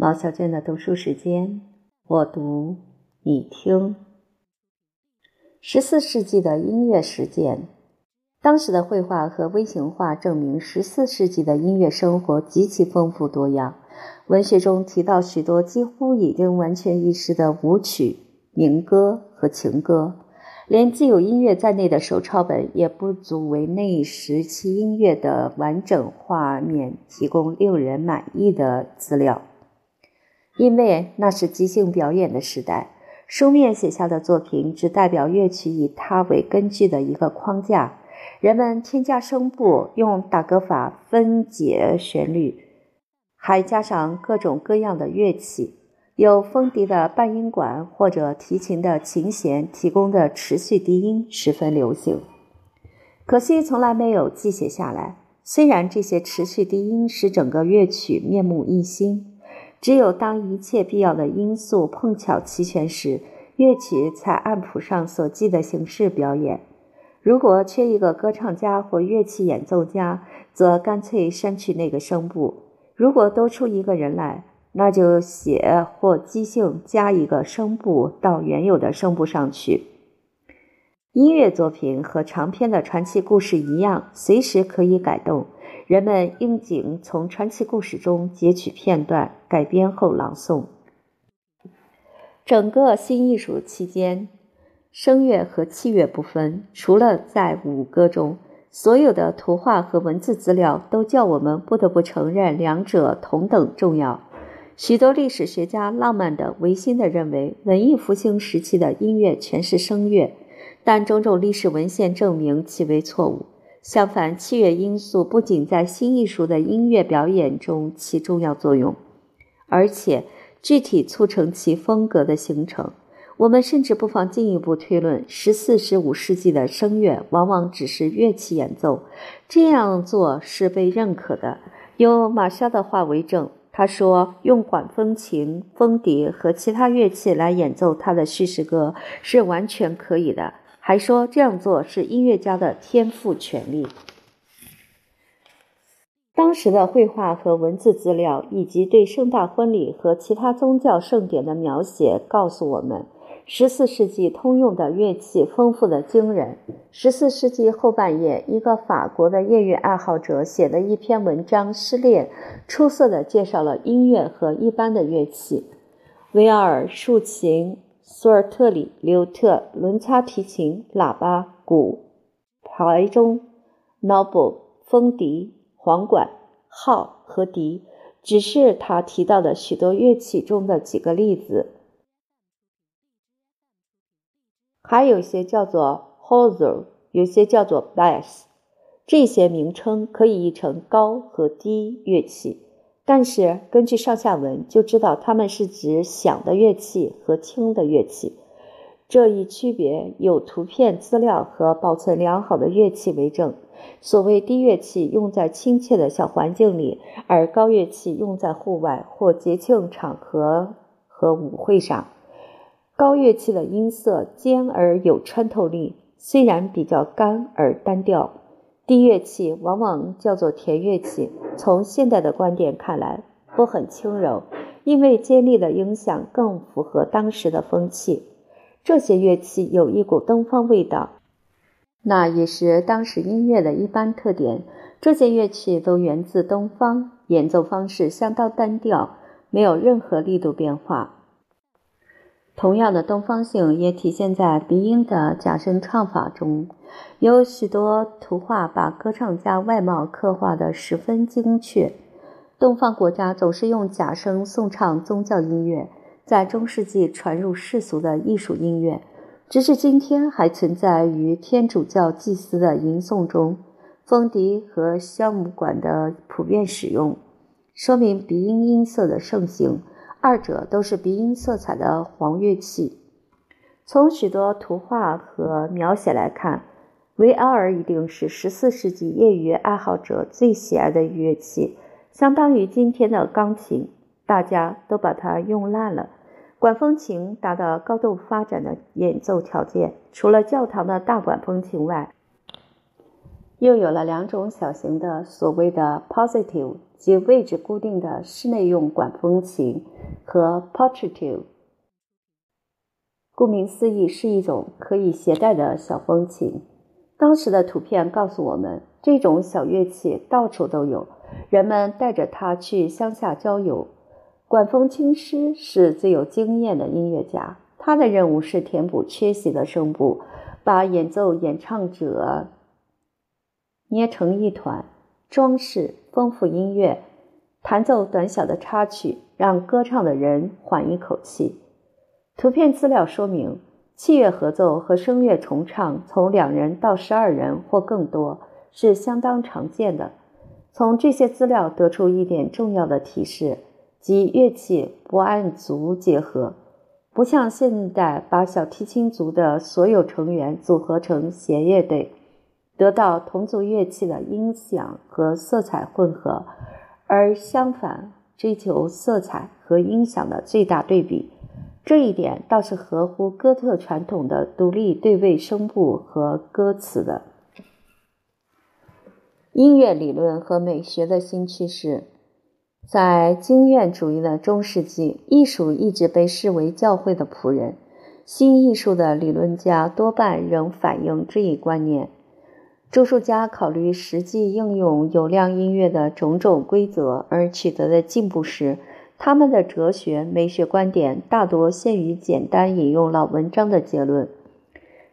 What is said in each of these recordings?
毛小娟的读书时间，我读你听。十四世纪的音乐实践，当时的绘画和微型画证明，十四世纪的音乐生活极其丰富多样。文学中提到许多几乎已经完全遗失的舞曲、民歌和情歌，连既有音乐在内的手抄本也不足为那一时期音乐的完整画面提供令人满意的资料。因为那是即兴表演的时代，书面写下的作品只代表乐曲以它为根据的一个框架。人们添加声部，用打歌法分解旋律，还加上各种各样的乐器，有风笛的半音管或者提琴的琴弦提供的持续低音十分流行。可惜从来没有记写下来。虽然这些持续低音使整个乐曲面目一新。只有当一切必要的因素碰巧齐全时，乐曲才按谱上所记的形式表演。如果缺一个歌唱家或乐器演奏家，则干脆删去那个声部；如果多出一个人来，那就写或即兴加一个声部到原有的声部上去。音乐作品和长篇的传奇故事一样，随时可以改动。人们应景从传奇故事中截取片段，改编后朗诵。整个新艺术期间，声乐和器乐不分。除了在舞歌中，所有的图画和文字资料都叫我们不得不承认两者同等重要。许多历史学家浪漫的、唯心的认为，文艺复兴时期的音乐全是声乐，但种种历史文献证明其为错误。相反，器乐因素不仅在新艺术的音乐表演中起重要作用，而且具体促成其风格的形成。我们甚至不妨进一步推论：十四、十五世纪的声乐往往只是乐器演奏，这样做是被认可的。有马肖的话为证，他说：“用管风琴、风笛和其他乐器来演奏他的叙事歌是完全可以的。”还说这样做是音乐家的天赋权利。当时的绘画和文字资料，以及对盛大婚礼和其他宗教盛典的描写，告诉我们，十四世纪通用的乐器丰富的惊人。十四世纪后半叶，一个法国的业余爱好者写的一篇文章《失恋》，出色的介绍了音乐和一般的乐器，维尔竖琴。索尔特里、刘特、伦擦提琴、喇叭、鼓、排钟、noble、风笛、簧管、号和笛，只是他提到的许多乐器中的几个例子。还有些叫做 hauser，有些叫做 bass，这些名称可以译成高和低乐器。但是根据上下文就知道，它们是指响的乐器和轻的乐器。这一区别有图片资料和保存良好的乐器为证。所谓低乐器用在亲切的小环境里，而高乐器用在户外或节庆场合和舞会上。高乐器的音色尖而有穿透力，虽然比较干而单调。低乐器往往叫做甜乐器。从现代的观点看来，不很轻柔，因为尖利的音响更符合当时的风气。这些乐器有一股东方味道，那也是当时音乐的一般特点。这些乐器都源自东方，演奏方式相当单调，没有任何力度变化。同样的东方性也体现在鼻音的假声唱法中，有许多图画把歌唱家外貌刻画得十分精确。东方国家总是用假声颂唱宗教音乐，在中世纪传入世俗的艺术音乐，直至今天还存在于天主教祭司的吟诵中。风笛和箫母管的普遍使用，说明鼻音音色的盛行。二者都是鼻音色彩的黄乐器。从许多图画和描写来看，维埃尔一定是十四世纪业余爱好者最喜爱的乐器，相当于今天的钢琴。大家都把它用烂了。管风琴达到高度发展的演奏条件，除了教堂的大管风琴外，又有了两种小型的所谓的 positive 及位置固定的室内用管风琴和 portative，。顾名思义，是一种可以携带的小风琴。当时的图片告诉我们，这种小乐器到处都有，人们带着它去乡下郊游。管风琴师是最有经验的音乐家，他的任务是填补缺席的声部，把演奏演唱者。捏成一团，装饰丰富音乐，弹奏短小的插曲，让歌唱的人缓一口气。图片资料说明，器乐合奏和声乐重唱从两人到十二人或更多是相当常见的。从这些资料得出一点重要的提示，即乐器不按族结合，不像现代把小提琴族的所有成员组合成弦乐队。得到同族乐器的音响和色彩混合，而相反追求色彩和音响的最大对比，这一点倒是合乎哥特传统的独立对位声部和歌词的。音乐理论和美学的新趋势，在经验主义的中世纪，艺术一直被视为教会的仆人。新艺术的理论家多半仍反映这一观念。著述家考虑实际应用有量音乐的种种规则而取得的进步时，他们的哲学美学观点大多限于简单引用老文章的结论。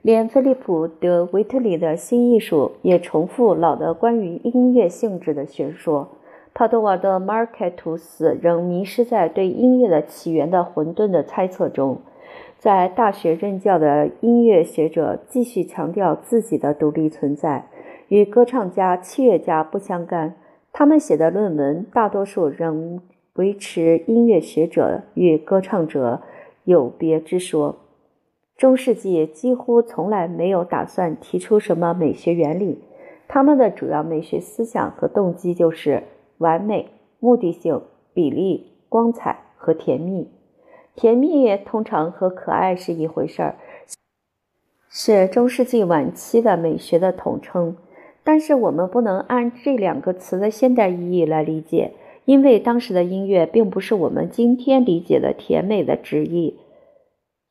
连菲利普·德维特里的新艺术也重复老的关于音乐性质的学说。帕多瓦的马尔凯图斯仍迷失在对音乐的起源的混沌的猜测中。在大学任教的音乐学者继续强调自己的独立存在，与歌唱家、器乐家不相干。他们写的论文大多数仍维持音乐学者与歌唱者有别之说。中世纪几乎从来没有打算提出什么美学原理，他们的主要美学思想和动机就是完美、目的性、比例、光彩和甜蜜。甜蜜通常和可爱是一回事儿，是中世纪晚期的美学的统称。但是我们不能按这两个词的现代意义来理解，因为当时的音乐并不是我们今天理解的甜美的直译。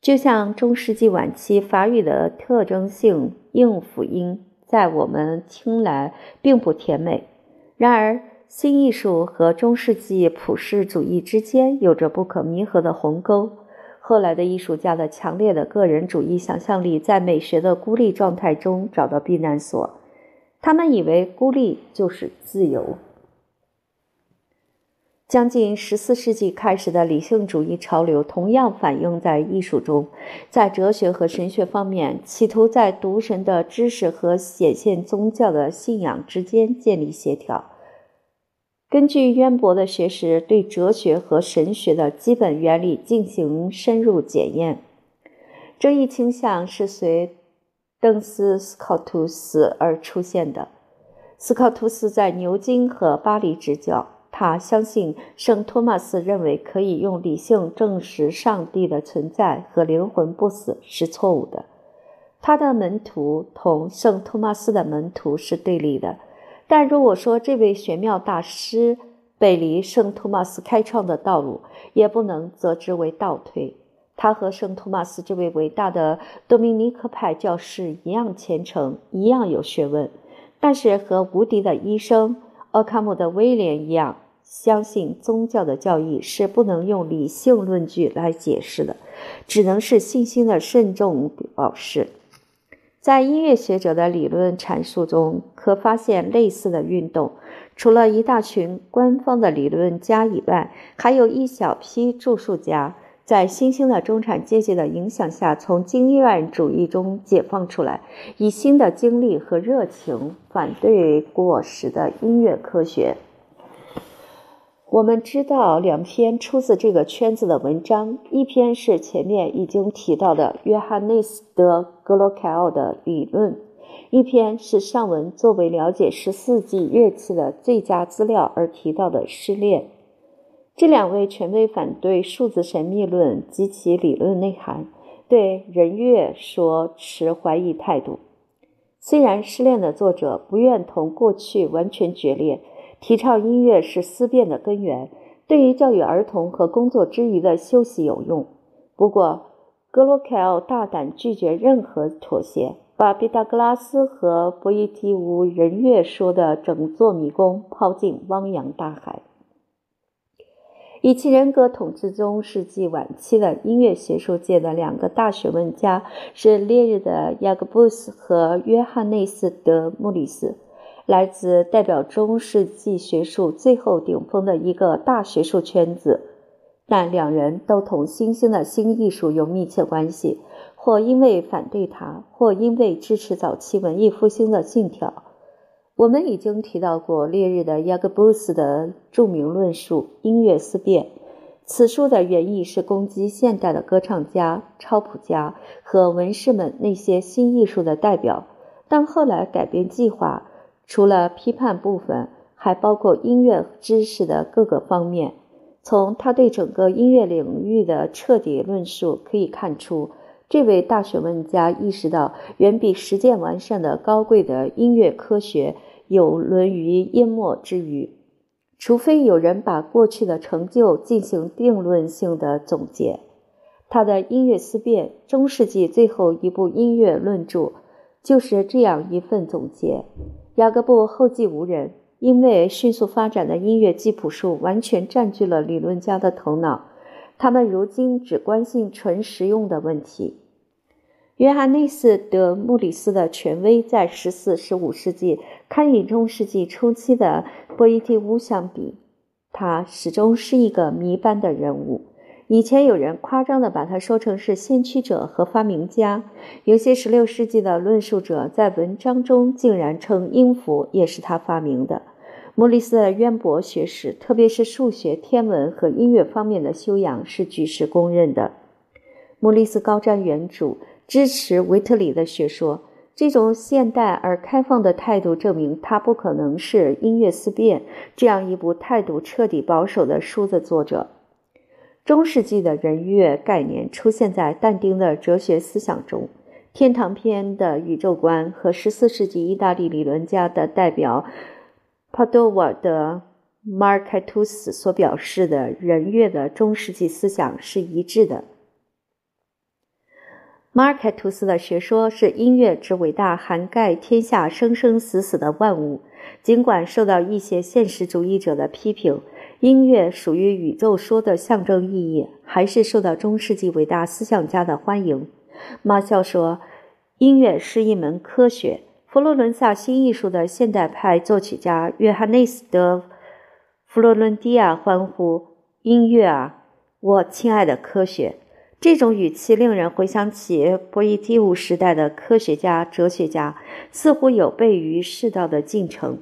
就像中世纪晚期法语的特征性硬辅音，在我们听来并不甜美。然而。新艺术和中世纪普世主义之间有着不可弥合的鸿沟。后来的艺术家的强烈的个人主义想象力在美学的孤立状态中找到避难所，他们以为孤立就是自由。将近十四世纪开始的理性主义潮流同样反映在艺术中，在哲学和神学方面，企图在独神的知识和显现宗教的信仰之间建立协调。根据渊博的学识，对哲学和神学的基本原理进行深入检验。这一倾向是随邓斯·斯考图斯而出现的。斯考图斯在牛津和巴黎执教，他相信圣托马斯认为可以用理性证实上帝的存在和灵魂不死是错误的。他的门徒同圣托马斯的门徒是对立的。但如果说这位玄妙大师背离圣托马斯开创的道路，也不能则之为倒退。他和圣托马斯这位伟大的多米尼克派教士一样虔诚，一样有学问，但是和无敌的医生奥卡姆的威廉一样，相信宗教的教义是不能用理性论据来解释的，只能是信心的慎重表示。在音乐学者的理论阐述中，可发现类似的运动。除了一大群官方的理论家以外，还有一小批著述家，在新兴的中产阶级的影响下，从经验主义中解放出来，以新的精力和热情反对过时的音乐科学。我们知道两篇出自这个圈子的文章，一篇是前面已经提到的约翰内斯·德·格罗凯奥的理论，一篇是上文作为了解十四纪乐器的最佳资料而提到的失恋。这两位权威反对数字神秘论及其理论内涵，对人乐说持怀疑态度。虽然失恋的作者不愿同过去完全决裂，提倡音乐是思辨的根源，对于教育儿童和工作之余的休息有用。不过，格罗凯奥大胆拒绝任何妥协，把毕达哥拉斯和博伊提乌人乐说的整座迷宫抛进汪洋大海。以其人格统治中世纪晚期的音乐学术界的两个大学问家是烈日的雅各布斯和约翰内斯·德·穆里斯，来自代表中世纪学术最后顶峰的一个大学术圈子。但两人都同新兴的新艺术有密切关系，或因为反对它，或因为支持早期文艺复兴的信条。我们已经提到过烈日的雅各布斯的著名论述《音乐思辨》。此书的原意是攻击现代的歌唱家、抄谱家和文士们那些新艺术的代表，但后来改变计划，除了批判部分，还包括音乐知识的各个方面。从他对整个音乐领域的彻底论述可以看出。这位大学问家意识到，远比实践完善的高贵的音乐科学有沦于淹没之余，除非有人把过去的成就进行定论性的总结。他的《音乐思辨》中世纪最后一部音乐论著就是这样一份总结。雅各布后继无人，因为迅速发展的音乐记谱术完全占据了理论家的头脑。他们如今只关心纯实用的问题。约翰内斯·德·穆里斯的权威在十四、十五世纪堪与中世纪初期的波伊蒂乌相比，他始终是一个谜般的人物。以前有人夸张地把他说成是先驱者和发明家，有些十六世纪的论述者在文章中竟然称音符也是他发明的。莫里斯的渊博学识，特别是数学、天文和音乐方面的修养，是举世公认的。莫里斯高瞻远瞩，支持维特里的学说。这种现代而开放的态度，证明他不可能是《音乐思辨》这样一部态度彻底保守的书的作者。中世纪的人乐概念出现在但丁的哲学思想中，《天堂篇》的宇宙观和十四世纪意大利理论家的代表。帕多瓦的马尔凯图斯所表示的人乐的中世纪思想是一致的。马尔凯图斯的学说是音乐之伟大，涵盖天下生生死死的万物。尽管受到一些现实主义者的批评，音乐属于宇宙说的象征意义，还是受到中世纪伟大思想家的欢迎。马肖说：“音乐是一门科学。”佛罗伦萨新艺术的现代派作曲家约翰内斯·德·弗洛伦蒂亚欢呼：“音乐啊，我亲爱的科学！”这种语气令人回想起波伊蒂乌时代的科学家、哲学家，似乎有悖于世道的进程。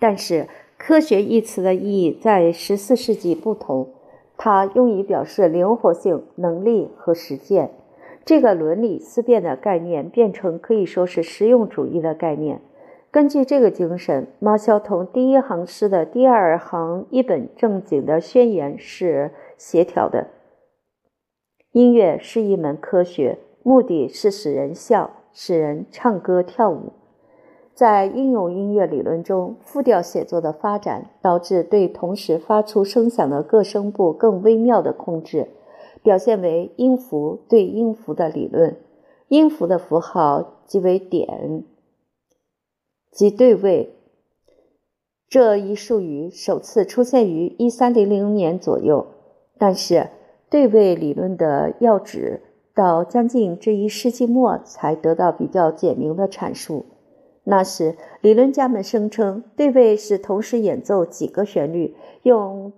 但是，“科学”一词的意义在十四世纪不同，它用以表示灵活性、能力和实践。这个伦理思辨的概念变成可以说是实用主义的概念。根据这个精神，马肖同第一行诗的第二行一本正经的宣言是协调的。音乐是一门科学，目的是使人笑，使人唱歌跳舞。在应用音乐理论中，复调写作的发展导致对同时发出声响的各声部更微妙的控制。表现为音符对音符的理论，音符的符号即为点，即对位。这一术语首次出现于一三零零年左右，但是对位理论的要旨到将近这一世纪末才得到比较简明的阐述。那时，理论家们声称对位是同时演奏几个旋律，用。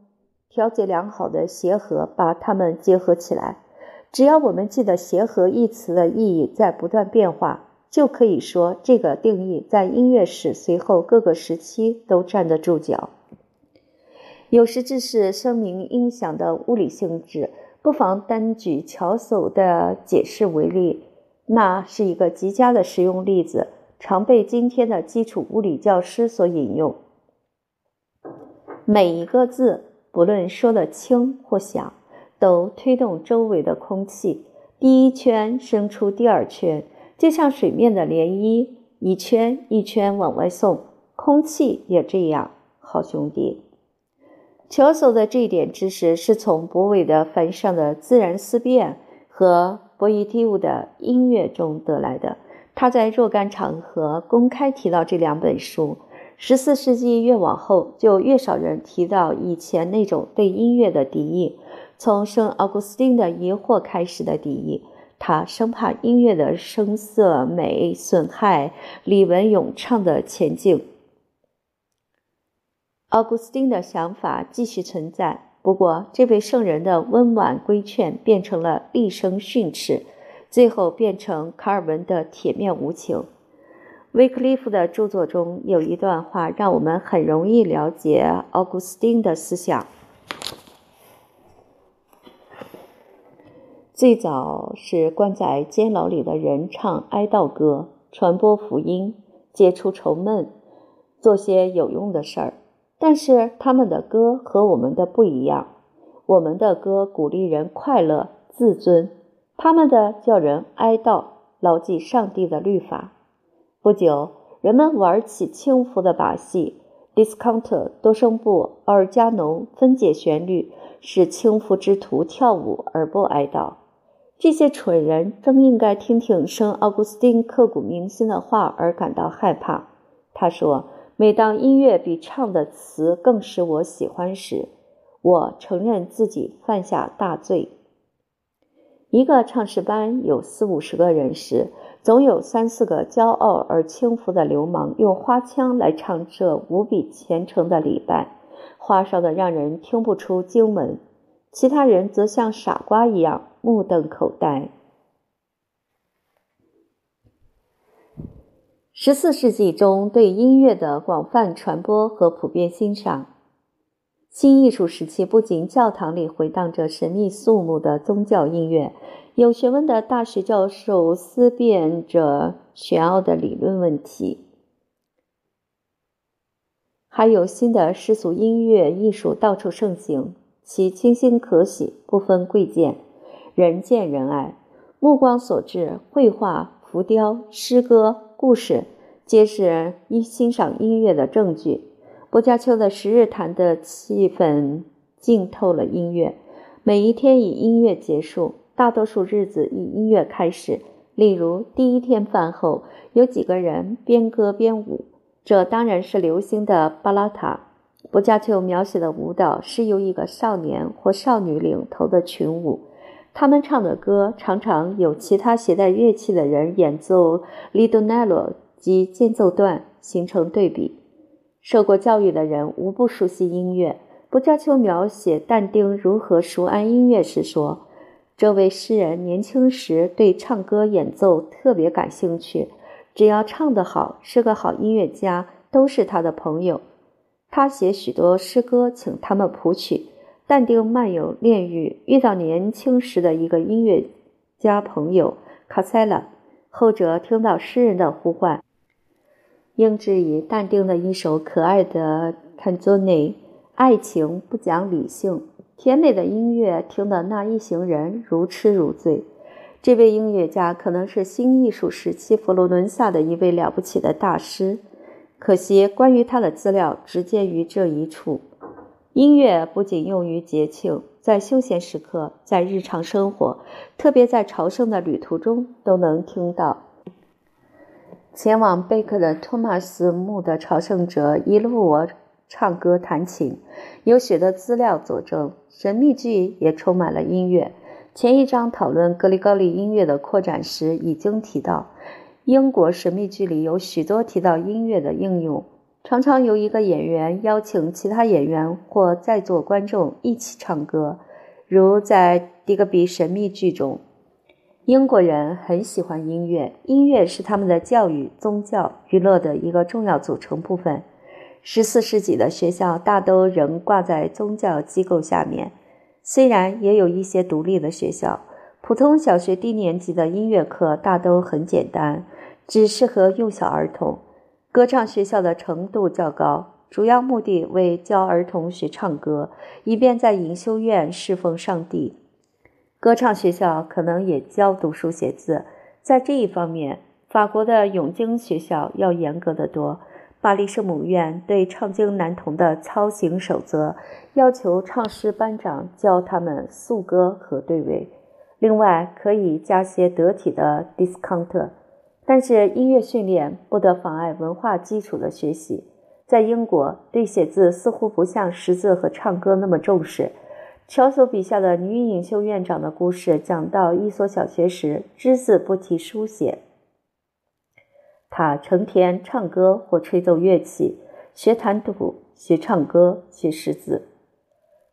调节良好的协和，把它们结合起来。只要我们记得“协和”一词的意义在不断变化，就可以说这个定义在音乐史随后各个时期都站得住脚。有时只是声明音响的物理性质，不妨单举巧叟的解释为例。那是一个极佳的实用例子，常被今天的基础物理教师所引用。每一个字。不论说的轻或响，都推动周围的空气。第一圈生出第二圈，就像水面的涟漪，一圈一圈往外送。空气也这样，好兄弟。乔叟的这一点知识是从博韦的翻译上的《自然思辨》和博伊蒂乌的音乐中得来的。他在若干场合公开提到这两本书。十四世纪越往后，就越少人提到以前那种对音乐的敌意，从圣奥古斯丁的疑惑开始的敌意。他生怕音乐的声色美损害李文咏唱的前景。奥古斯丁的想法继续存在，不过这位圣人的温婉规劝变成了厉声训斥，最后变成卡尔文的铁面无情。威克利夫的著作中有一段话，让我们很容易了解奥古斯丁的思想。最早是关在监牢里的人唱哀悼歌，传播福音，解除愁闷，做些有用的事儿。但是他们的歌和我们的不一样，我们的歌鼓励人快乐、自尊，他们的叫人哀悼、牢记上帝的律法。不久，人们玩起轻浮的把戏，discounter 多声部奥、尔加农分解旋律，使轻浮之徒跳舞而不哀悼。这些蠢人正应该听听圣奥古斯丁刻骨铭心的话而感到害怕。他说。每当音乐比唱的词更使我喜欢时，我承认自己犯下大罪。一个唱诗班有四五十个人时，总有三四个骄傲而轻浮的流氓用花腔来唱这无比虔诚的礼拜，花哨的让人听不出经文；其他人则像傻瓜一样目瞪口呆。十四世纪中对音乐的广泛传播和普遍欣赏，新艺术时期不仅教堂里回荡着神秘肃穆的宗教音乐，有学问的大学教授思辨着玄奥的理论问题，还有新的世俗音乐艺术到处盛行，其清新可喜，不分贵贱，人见人爱，目光所至，绘画、浮雕、诗歌。故事皆是一欣赏音乐的证据。薄伽丘的十日谈的气氛浸透了音乐。每一天以音乐结束，大多数日子以音乐开始。例如，第一天饭后，有几个人边歌边舞，这当然是流行的巴拉塔。薄伽丘描写的舞蹈是由一个少年或少女领头的群舞。他们唱的歌常常有其他携带乐器的人演奏 lidonello 及间奏段，形成对比。受过教育的人无不熟悉音乐。不加丘描写但丁如何熟谙音乐时说：“这位诗人年轻时对唱歌演奏特别感兴趣，只要唱得好，是个好音乐家，都是他的朋友。他写许多诗歌，请他们谱曲。”但丁漫游炼狱，遇到年轻时的一个音乐家朋友卡塞拉，后者听到诗人的呼唤，应之以淡定的一首可爱的《canzone》，爱情不讲理性，甜美的音乐听得那一行人如痴如醉。这位音乐家可能是新艺术时期佛罗伦萨的一位了不起的大师，可惜关于他的资料只见于这一处。音乐不仅用于节庆，在休闲时刻，在日常生活，特别在朝圣的旅途中都能听到。前往贝克的托马斯墓的朝圣者一路我唱歌弹琴，有许多资料佐证。神秘剧也充满了音乐。前一章讨论格里高利音乐的扩展时已经提到，英国神秘剧里有许多提到音乐的应用。常常由一个演员邀请其他演员或在座观众一起唱歌，如在《迪格比神秘剧》中。英国人很喜欢音乐，音乐是他们的教育、宗教、娱乐的一个重要组成部分。十四世纪的学校大都仍挂在宗教机构下面，虽然也有一些独立的学校。普通小学低年级的音乐课大都很简单，只适合幼小儿童。歌唱学校的程度较高，主要目的为教儿童学唱歌，以便在隐修院侍奉上帝。歌唱学校可能也教读书写字，在这一方面，法国的永经学校要严格的多。巴黎圣母院对唱经男童的操行守则要求唱诗班长教他们速歌和对位，另外可以加些得体的 discount，但是音乐训练不得妨碍文化基础的学习。在英国，对写字似乎不像识字和唱歌那么重视。乔叟笔下的女隐修院长的故事讲到一所小学时，只字不提书写。他成天唱歌或吹奏乐器，学弹吐，学唱歌，学识字。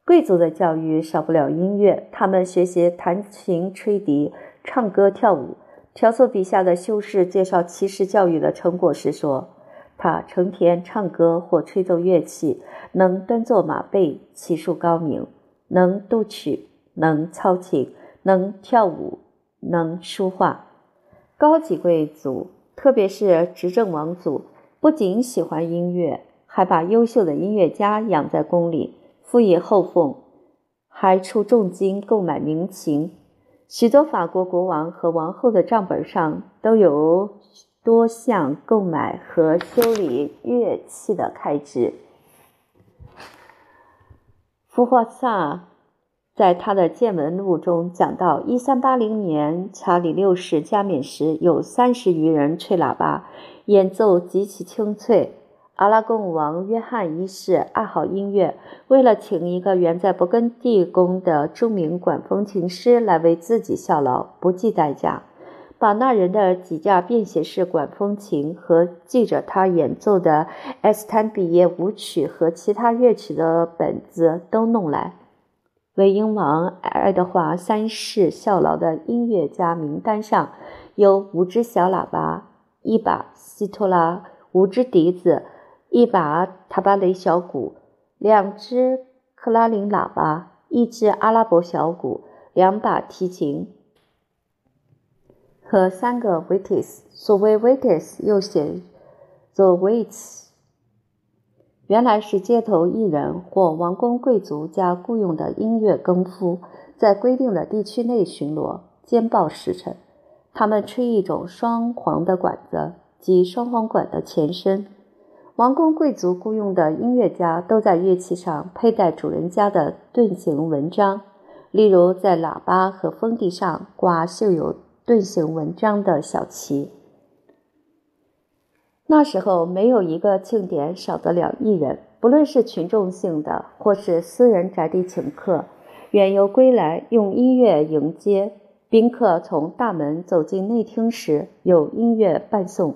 贵族的教育少不了音乐，他们学习弹琴、吹笛、唱歌、跳舞。乔叟笔下的修士介绍骑士教育的成果时说：“他成天唱歌或吹奏乐器，能端坐马背，骑术高明，能读曲，能操琴，能跳舞，能书画。高级贵族。”特别是执政王族，不仅喜欢音乐，还把优秀的音乐家养在宫里，赋予后奉，还出重金购买名琴。许多法国国王和王后的账本上都有多项购买和修理乐器的开支。福华萨。在他的见闻录中讲到，一三八零年查理六世加冕时，有三十余人吹喇叭，演奏极其清脆。阿拉贡王约翰一世爱好音乐，为了请一个原在勃艮第宫的著名管风琴师来为自己效劳，不计代价，把那人的几架便携式管风琴和记着他演奏的埃斯坦比耶舞曲和其他乐曲的本子都弄来。为英王爱德华三世效劳的音乐家名单上有五只小喇叭、一把西托拉、五只笛子、一把塔巴雷小鼓、两只克拉林喇叭、一只阿拉伯小鼓、两把提琴和三个 waites。所谓 waites 又写 the waits。原来是街头艺人或王公贵族家雇佣的音乐更夫，在规定的地区内巡逻，兼报时辰。他们吹一种双簧的管子，即双簧管的前身。王公贵族雇佣的音乐家都在乐器上佩戴主人家的盾形纹章，例如在喇叭和风笛上挂绣有盾形文章的小旗。那时候没有一个庆典少得了艺人，不论是群众性的或是私人宅地请客，远游归来用音乐迎接宾客。从大门走进内厅时，有音乐伴送；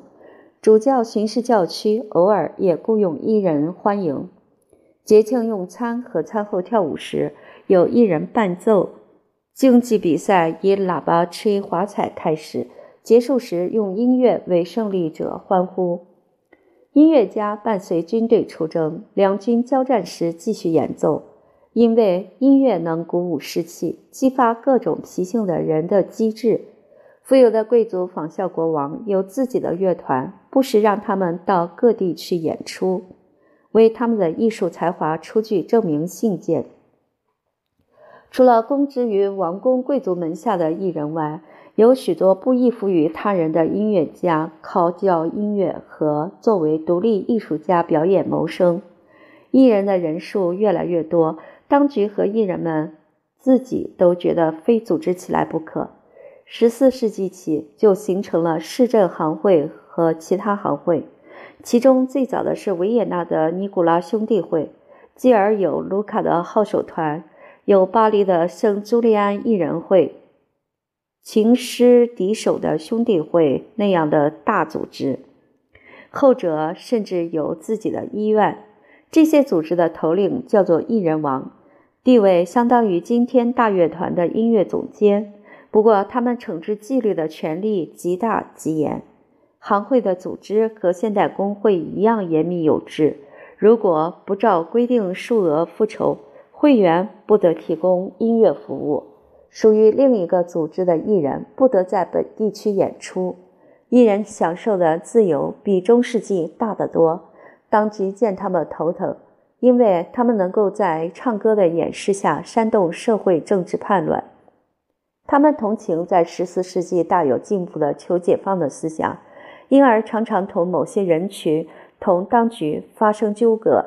主教巡视教区，偶尔也雇佣艺人欢迎。节庆用餐和餐后跳舞时，有艺人伴奏。竞技比赛以喇叭吹华彩开始。结束时，用音乐为胜利者欢呼。音乐家伴随军队出征，两军交战时继续演奏，因为音乐能鼓舞士气，激发各种脾性的人的机智。富有的贵族仿效国王，有自己的乐团，不时让他们到各地去演出，为他们的艺术才华出具证明信件。除了供职于王公贵族门下的艺人外，有许多不依附于他人的音乐家，靠教音乐和作为独立艺术家表演谋生。艺人的人数越来越多，当局和艺人们自己都觉得非组织起来不可。十四世纪起，就形成了市政行会和其他行会，其中最早的是维也纳的尼古拉兄弟会，继而有卢卡的号手团，有巴黎的圣朱利安艺人会。琴师敌手的兄弟会那样的大组织，后者甚至有自己的医院。这些组织的头领叫做艺人王，地位相当于今天大乐团的音乐总监。不过，他们惩治纪律的权力极大极严。行会的组织和现代工会一样严密有致。如果不照规定数额付酬，会员不得提供音乐服务。属于另一个组织的艺人不得在本地区演出，艺人享受的自由比中世纪大得多。当局见他们头疼，因为他们能够在唱歌的掩饰下煽动社会政治叛乱。他们同情在十四世纪大有进步的求解放的思想，因而常常同某些人群同当局发生纠葛。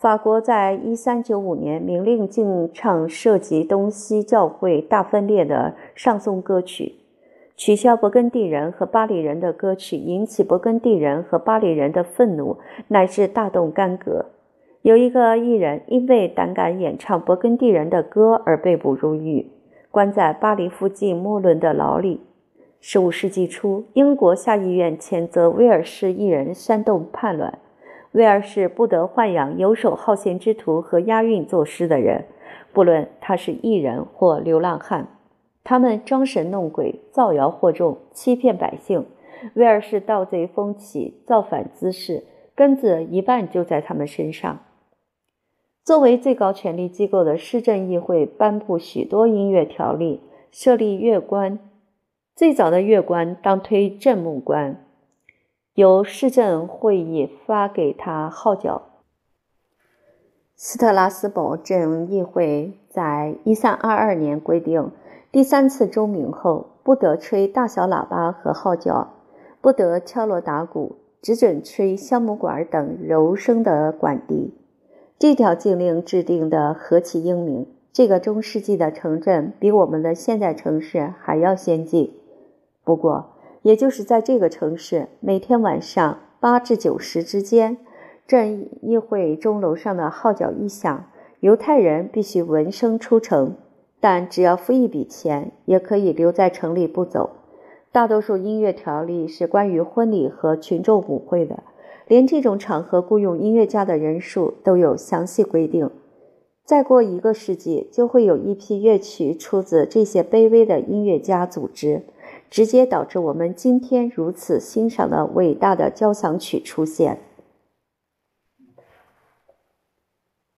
法国在一三九五年明令禁唱涉及东西教会大分裂的上颂歌曲，取消勃艮第人和巴黎人的歌曲，引起勃艮第人和巴黎人的愤怒，乃至大动干戈。有一个艺人因为胆敢演唱勃艮第人的歌而被捕入狱，关在巴黎附近莫伦的牢里。十五世纪初，英国下议院谴责威尔士艺人煽动叛乱。威尔士不得豢养游手好闲之徒和押韵作诗的人，不论他是艺人或流浪汉。他们装神弄鬼、造谣惑众、欺骗百姓。威尔士盗贼风起、造反滋事，根子一半就在他们身上。作为最高权力机构的市政议会，颁布许多音乐条例，设立乐官。最早的乐官当推正木官。由市政会议发给他号角。斯特拉斯堡镇议会在一三二二年规定，第三次钟鸣后不得吹大小喇叭和号角，不得敲锣打鼓，只准吹橡木管等柔声的管笛。这条禁令制定的何其英明！这个中世纪的城镇比我们的现代城市还要先进。不过，也就是在这个城市，每天晚上八至九时之间，镇议会钟楼上的号角一响，犹太人必须闻声出城，但只要付一笔钱，也可以留在城里不走。大多数音乐条例是关于婚礼和群众舞会的，连这种场合雇佣音乐家的人数都有详细规定。再过一个世纪，就会有一批乐曲出自这些卑微的音乐家组织。直接导致我们今天如此欣赏的伟大的交响曲出现。